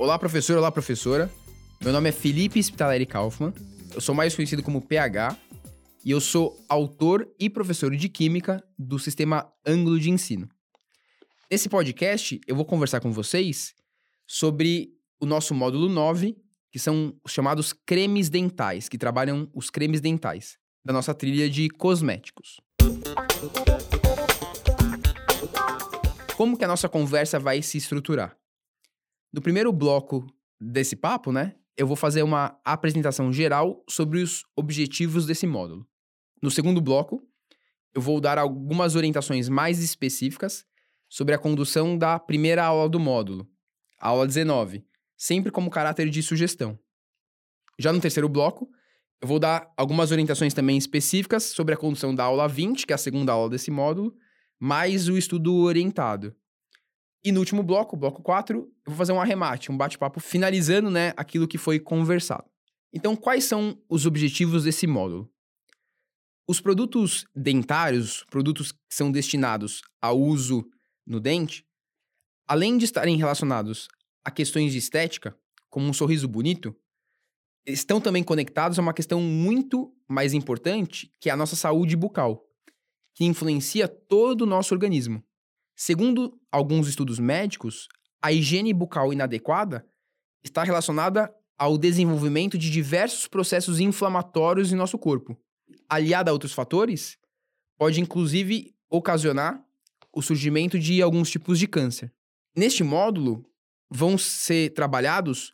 Olá, professor, olá, professora. Meu nome é Felipe Spitaleri Kaufmann. Eu sou mais conhecido como PH e eu sou autor e professor de Química do sistema Ângulo de Ensino. Nesse podcast, eu vou conversar com vocês sobre o nosso módulo 9, que são os chamados cremes dentais, que trabalham os cremes dentais da nossa trilha de cosméticos. Como que a nossa conversa vai se estruturar? No primeiro bloco desse papo, né, eu vou fazer uma apresentação geral sobre os objetivos desse módulo. No segundo bloco, eu vou dar algumas orientações mais específicas sobre a condução da primeira aula do módulo, a aula 19, sempre como caráter de sugestão. Já no terceiro bloco, eu vou dar algumas orientações também específicas sobre a condução da aula 20, que é a segunda aula desse módulo, mais o estudo orientado. E no último bloco, bloco 4, eu vou fazer um arremate, um bate-papo finalizando, né, aquilo que foi conversado. Então, quais são os objetivos desse módulo? Os produtos dentários, produtos que são destinados ao uso no dente, além de estarem relacionados a questões de estética, como um sorriso bonito, estão também conectados a uma questão muito mais importante, que é a nossa saúde bucal, que influencia todo o nosso organismo. Segundo alguns estudos médicos, a higiene bucal inadequada está relacionada ao desenvolvimento de diversos processos inflamatórios em nosso corpo. Aliada a outros fatores, pode inclusive ocasionar o surgimento de alguns tipos de câncer. Neste módulo, vão ser trabalhados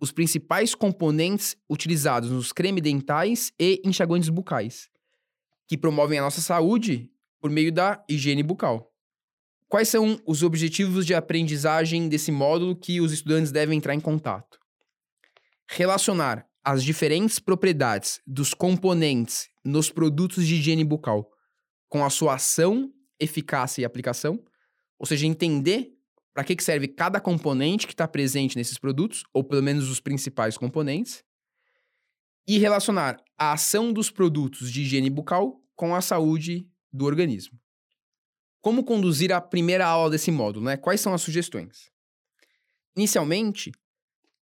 os principais componentes utilizados nos cremes dentais e enxaguantes bucais, que promovem a nossa saúde por meio da higiene bucal. Quais são os objetivos de aprendizagem desse módulo que os estudantes devem entrar em contato? Relacionar as diferentes propriedades dos componentes nos produtos de higiene bucal com a sua ação, eficácia e aplicação, ou seja, entender para que serve cada componente que está presente nesses produtos, ou pelo menos os principais componentes, e relacionar a ação dos produtos de higiene bucal com a saúde do organismo. Como conduzir a primeira aula desse módulo, né? Quais são as sugestões? Inicialmente,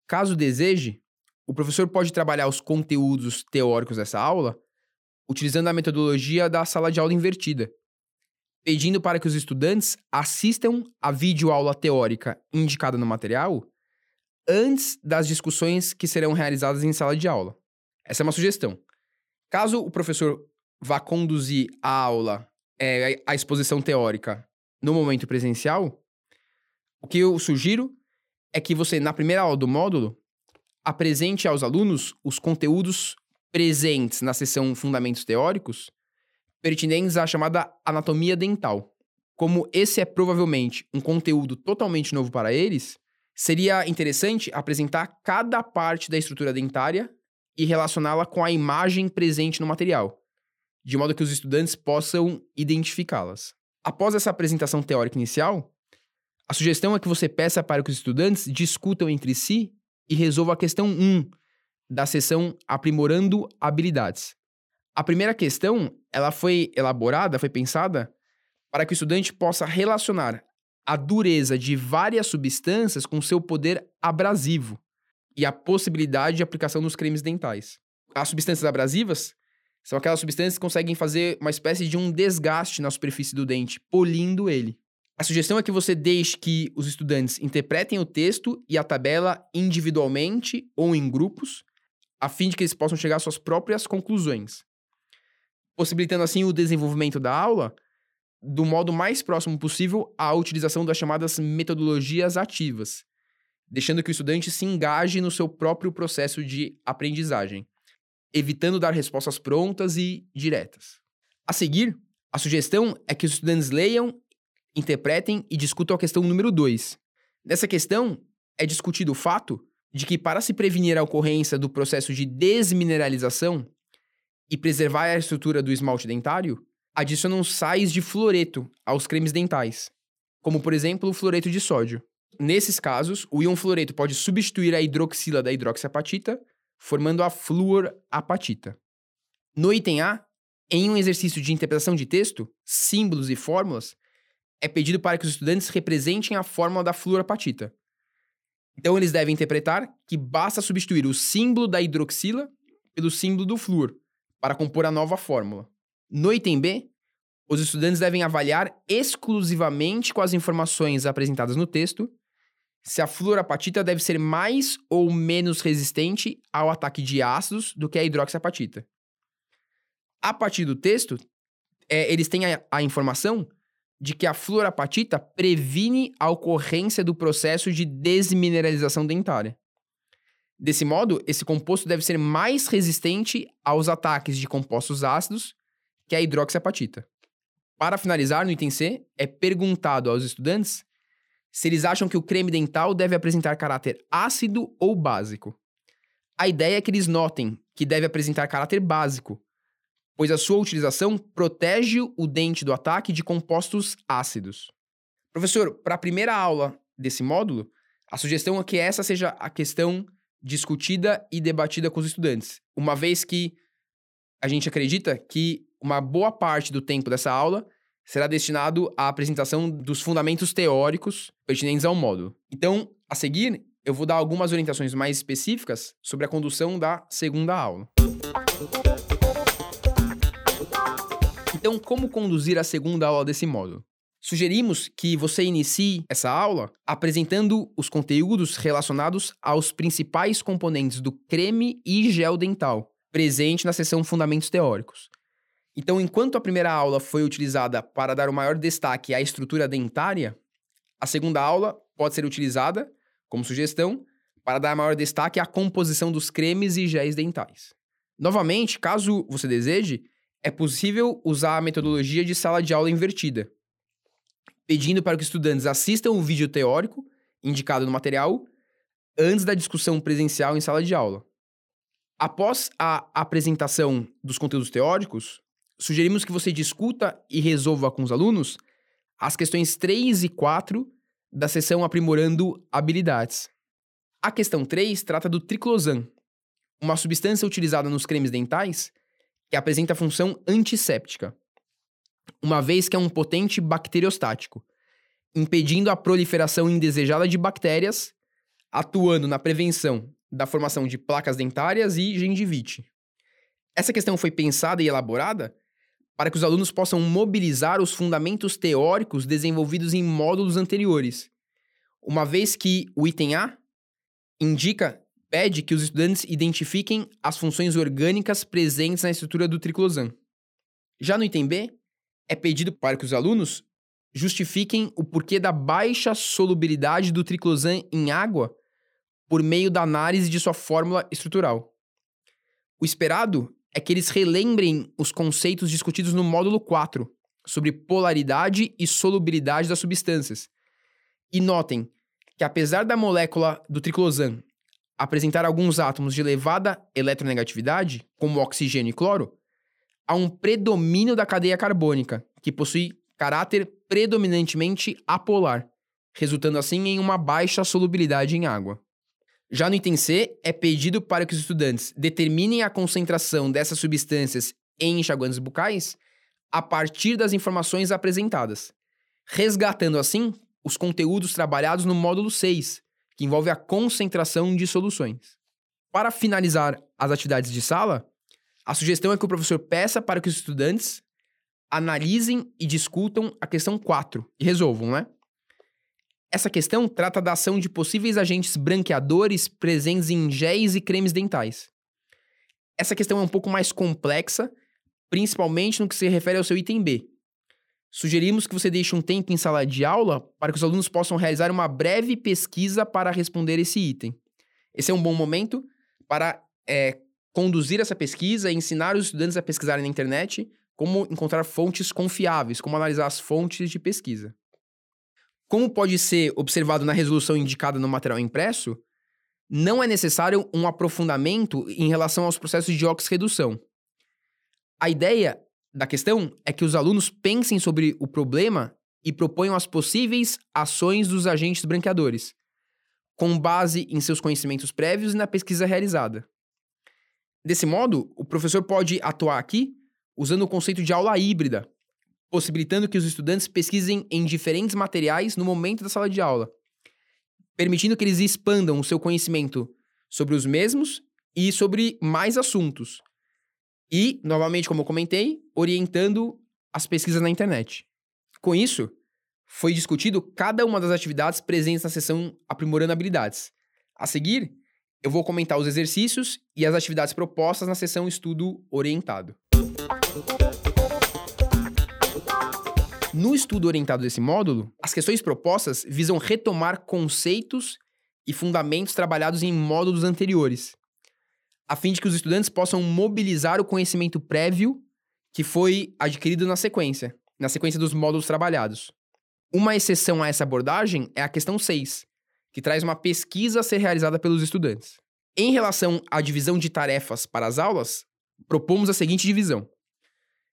caso deseje, o professor pode trabalhar os conteúdos teóricos dessa aula utilizando a metodologia da sala de aula invertida, pedindo para que os estudantes assistam a videoaula teórica indicada no material antes das discussões que serão realizadas em sala de aula. Essa é uma sugestão. Caso o professor vá conduzir a aula é, a exposição teórica no momento presencial, o que eu sugiro é que você, na primeira aula do módulo, apresente aos alunos os conteúdos presentes na sessão Fundamentos Teóricos, pertinentes à chamada anatomia dental. Como esse é provavelmente um conteúdo totalmente novo para eles, seria interessante apresentar cada parte da estrutura dentária e relacioná-la com a imagem presente no material de modo que os estudantes possam identificá-las. Após essa apresentação teórica inicial, a sugestão é que você peça para que os estudantes discutam entre si e resolvam a questão 1 da sessão Aprimorando Habilidades. A primeira questão, ela foi elaborada, foi pensada para que o estudante possa relacionar a dureza de várias substâncias com seu poder abrasivo e a possibilidade de aplicação nos cremes dentais. As substâncias abrasivas são aquelas substâncias que conseguem fazer uma espécie de um desgaste na superfície do dente, polindo ele. A sugestão é que você deixe que os estudantes interpretem o texto e a tabela individualmente ou em grupos, a fim de que eles possam chegar às suas próprias conclusões, possibilitando assim o desenvolvimento da aula do modo mais próximo possível à utilização das chamadas metodologias ativas, deixando que o estudante se engaje no seu próprio processo de aprendizagem evitando dar respostas prontas e diretas. A seguir, a sugestão é que os estudantes leiam, interpretem e discutam a questão número 2. Nessa questão, é discutido o fato de que, para se prevenir a ocorrência do processo de desmineralização e preservar a estrutura do esmalte dentário, adicionam sais de fluoreto aos cremes dentais, como por exemplo o fluoreto de sódio. Nesses casos, o íon fluoreto pode substituir a hidroxila da hidroxiapatita formando a fluorapatita. No item A, em um exercício de interpretação de texto, símbolos e fórmulas, é pedido para que os estudantes representem a fórmula da fluorapatita. Então, eles devem interpretar que basta substituir o símbolo da hidroxila pelo símbolo do flúor para compor a nova fórmula. No item B, os estudantes devem avaliar exclusivamente com as informações apresentadas no texto se a fluorapatita deve ser mais ou menos resistente ao ataque de ácidos do que a hidroxiapatita. A partir do texto, é, eles têm a, a informação de que a fluorapatita previne a ocorrência do processo de desmineralização dentária. Desse modo, esse composto deve ser mais resistente aos ataques de compostos ácidos que a hidroxiapatita. Para finalizar, no item C, é perguntado aos estudantes se eles acham que o creme dental deve apresentar caráter ácido ou básico. A ideia é que eles notem que deve apresentar caráter básico, pois a sua utilização protege o dente do ataque de compostos ácidos. Professor, para a primeira aula desse módulo, a sugestão é que essa seja a questão discutida e debatida com os estudantes, uma vez que a gente acredita que uma boa parte do tempo dessa aula será destinado à apresentação dos fundamentos teóricos pertinentes ao módulo. Então, a seguir, eu vou dar algumas orientações mais específicas sobre a condução da segunda aula. Então, como conduzir a segunda aula desse módulo? Sugerimos que você inicie essa aula apresentando os conteúdos relacionados aos principais componentes do creme e gel dental, presente na seção Fundamentos Teóricos. Então, enquanto a primeira aula foi utilizada para dar o maior destaque à estrutura dentária, a segunda aula pode ser utilizada, como sugestão, para dar maior destaque à composição dos cremes e géis dentais. Novamente, caso você deseje, é possível usar a metodologia de sala de aula invertida, pedindo para que os estudantes assistam o vídeo teórico indicado no material antes da discussão presencial em sala de aula. Após a apresentação dos conteúdos teóricos, sugerimos que você discuta e resolva com os alunos as questões 3 e 4 da sessão Aprimorando Habilidades. A questão 3 trata do triclosan, uma substância utilizada nos cremes dentais que apresenta função antisséptica, uma vez que é um potente bacteriostático, impedindo a proliferação indesejada de bactérias, atuando na prevenção da formação de placas dentárias e gengivite. Essa questão foi pensada e elaborada para que os alunos possam mobilizar os fundamentos teóricos desenvolvidos em módulos anteriores, uma vez que o item A indica pede que os estudantes identifiquem as funções orgânicas presentes na estrutura do triclosan. Já no item B, é pedido para que os alunos justifiquem o porquê da baixa solubilidade do triclosan em água por meio da análise de sua fórmula estrutural. O esperado é que eles relembrem os conceitos discutidos no módulo 4 sobre polaridade e solubilidade das substâncias. E notem que apesar da molécula do triclosan apresentar alguns átomos de elevada eletronegatividade, como oxigênio e cloro, há um predomínio da cadeia carbônica, que possui caráter predominantemente apolar, resultando assim em uma baixa solubilidade em água. Já no item C, é pedido para que os estudantes determinem a concentração dessas substâncias em enxaguantes bucais a partir das informações apresentadas, resgatando assim os conteúdos trabalhados no módulo 6, que envolve a concentração de soluções. Para finalizar as atividades de sala, a sugestão é que o professor peça para que os estudantes analisem e discutam a questão 4 e resolvam, né? Essa questão trata da ação de possíveis agentes branqueadores presentes em géis e cremes dentais. Essa questão é um pouco mais complexa, principalmente no que se refere ao seu item B, Sugerimos que você deixe um tempo em sala de aula para que os alunos possam realizar uma breve pesquisa para responder esse item. Esse é um bom momento para é, conduzir essa pesquisa e ensinar os estudantes a pesquisarem na internet como encontrar fontes confiáveis, como analisar as fontes de pesquisa. Como pode ser observado na resolução indicada no material impresso, não é necessário um aprofundamento em relação aos processos de oxirredução. A ideia da questão é que os alunos pensem sobre o problema e proponham as possíveis ações dos agentes branqueadores, com base em seus conhecimentos prévios e na pesquisa realizada. Desse modo, o professor pode atuar aqui usando o conceito de aula híbrida, possibilitando que os estudantes pesquisem em diferentes materiais no momento da sala de aula, permitindo que eles expandam o seu conhecimento sobre os mesmos e sobre mais assuntos. E, novamente, como eu comentei, orientando as pesquisas na internet. Com isso, foi discutido cada uma das atividades presentes na sessão Aprimorando Habilidades. A seguir, eu vou comentar os exercícios e as atividades propostas na sessão Estudo Orientado. No estudo orientado desse módulo, as questões propostas visam retomar conceitos e fundamentos trabalhados em módulos anteriores, a fim de que os estudantes possam mobilizar o conhecimento prévio que foi adquirido na sequência, na sequência dos módulos trabalhados. Uma exceção a essa abordagem é a questão 6, que traz uma pesquisa a ser realizada pelos estudantes. Em relação à divisão de tarefas para as aulas, propomos a seguinte divisão: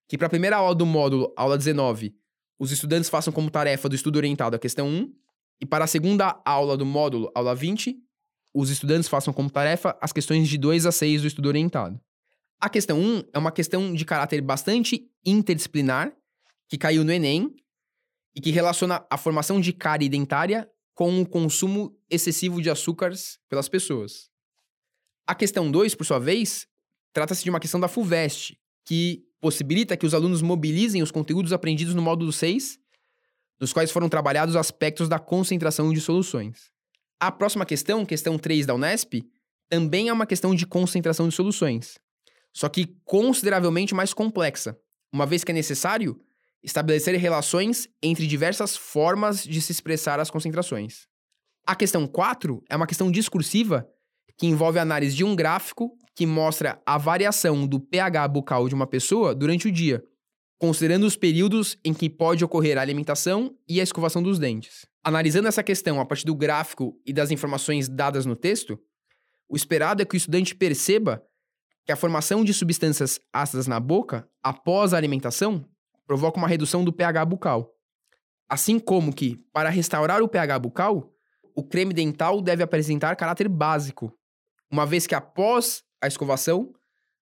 que para a primeira aula do módulo, aula 19, os estudantes façam como tarefa do estudo orientado a questão 1, e para a segunda aula do módulo, aula 20, os estudantes façam como tarefa as questões de 2 a 6 do estudo orientado. A questão 1 é uma questão de caráter bastante interdisciplinar, que caiu no Enem, e que relaciona a formação de cárie dentária com o consumo excessivo de açúcares pelas pessoas. A questão 2, por sua vez, trata-se de uma questão da FUVEST, que possibilita que os alunos mobilizem os conteúdos aprendidos no módulo 6, nos quais foram trabalhados aspectos da concentração de soluções. A próxima questão, questão 3 da Unesp, também é uma questão de concentração de soluções, só que consideravelmente mais complexa, uma vez que é necessário estabelecer relações entre diversas formas de se expressar as concentrações. A questão 4 é uma questão discursiva que envolve a análise de um gráfico que mostra a variação do pH bucal de uma pessoa durante o dia, considerando os períodos em que pode ocorrer a alimentação e a escovação dos dentes. Analisando essa questão a partir do gráfico e das informações dadas no texto, o esperado é que o estudante perceba que a formação de substâncias ácidas na boca após a alimentação provoca uma redução do pH bucal. Assim como que, para restaurar o pH bucal, o creme dental deve apresentar caráter básico, uma vez que após a escovação,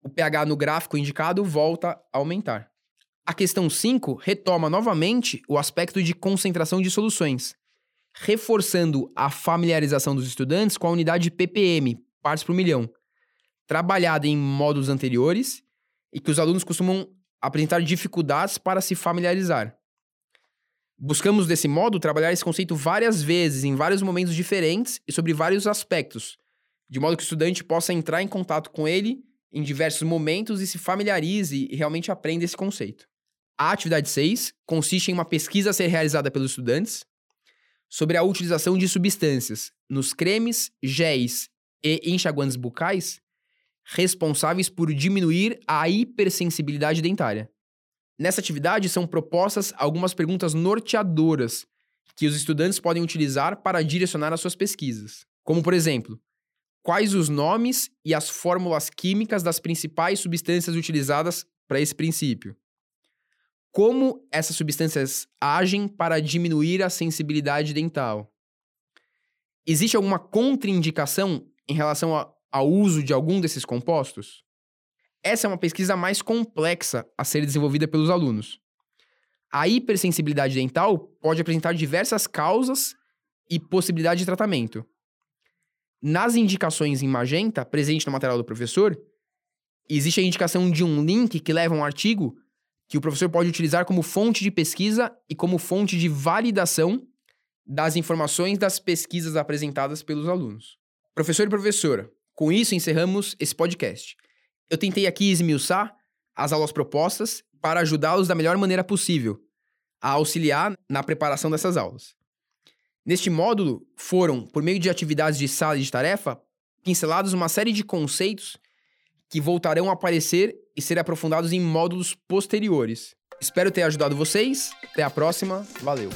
o pH no gráfico indicado volta a aumentar. A questão 5 retoma novamente o aspecto de concentração de soluções, reforçando a familiarização dos estudantes com a unidade ppm, partes por milhão, trabalhada em módulos anteriores e que os alunos costumam apresentar dificuldades para se familiarizar. Buscamos, desse modo, trabalhar esse conceito várias vezes, em vários momentos diferentes e sobre vários aspectos, de modo que o estudante possa entrar em contato com ele em diversos momentos e se familiarize e realmente aprenda esse conceito. A atividade 6 consiste em uma pesquisa a ser realizada pelos estudantes sobre a utilização de substâncias nos cremes, géis e enxaguantes bucais responsáveis por diminuir a hipersensibilidade dentária. Nessa atividade são propostas algumas perguntas norteadoras que os estudantes podem utilizar para direcionar as suas pesquisas. Como, por exemplo, quais os nomes e as fórmulas químicas das principais substâncias utilizadas para esse princípio? Como essas substâncias agem para diminuir a sensibilidade dental? Existe alguma contraindicação em relação a ao uso de algum desses compostos? Essa é uma pesquisa mais complexa a ser desenvolvida pelos alunos. A hipersensibilidade dental pode apresentar diversas causas e possibilidade de tratamento. Nas indicações em magenta, presente no material do professor, existe a indicação de um link que leva a um artigo que o professor pode utilizar como fonte de pesquisa e como fonte de validação das informações das pesquisas apresentadas pelos alunos. Professor e professora, com isso, encerramos esse podcast. Eu tentei aqui esmiuçar as aulas propostas para ajudá-los da melhor maneira possível a auxiliar na preparação dessas aulas. Neste módulo, foram, por meio de atividades de sala e de tarefa, pincelados uma série de conceitos que voltarão a aparecer e ser aprofundados em módulos posteriores. Espero ter ajudado vocês. Até a próxima. Valeu!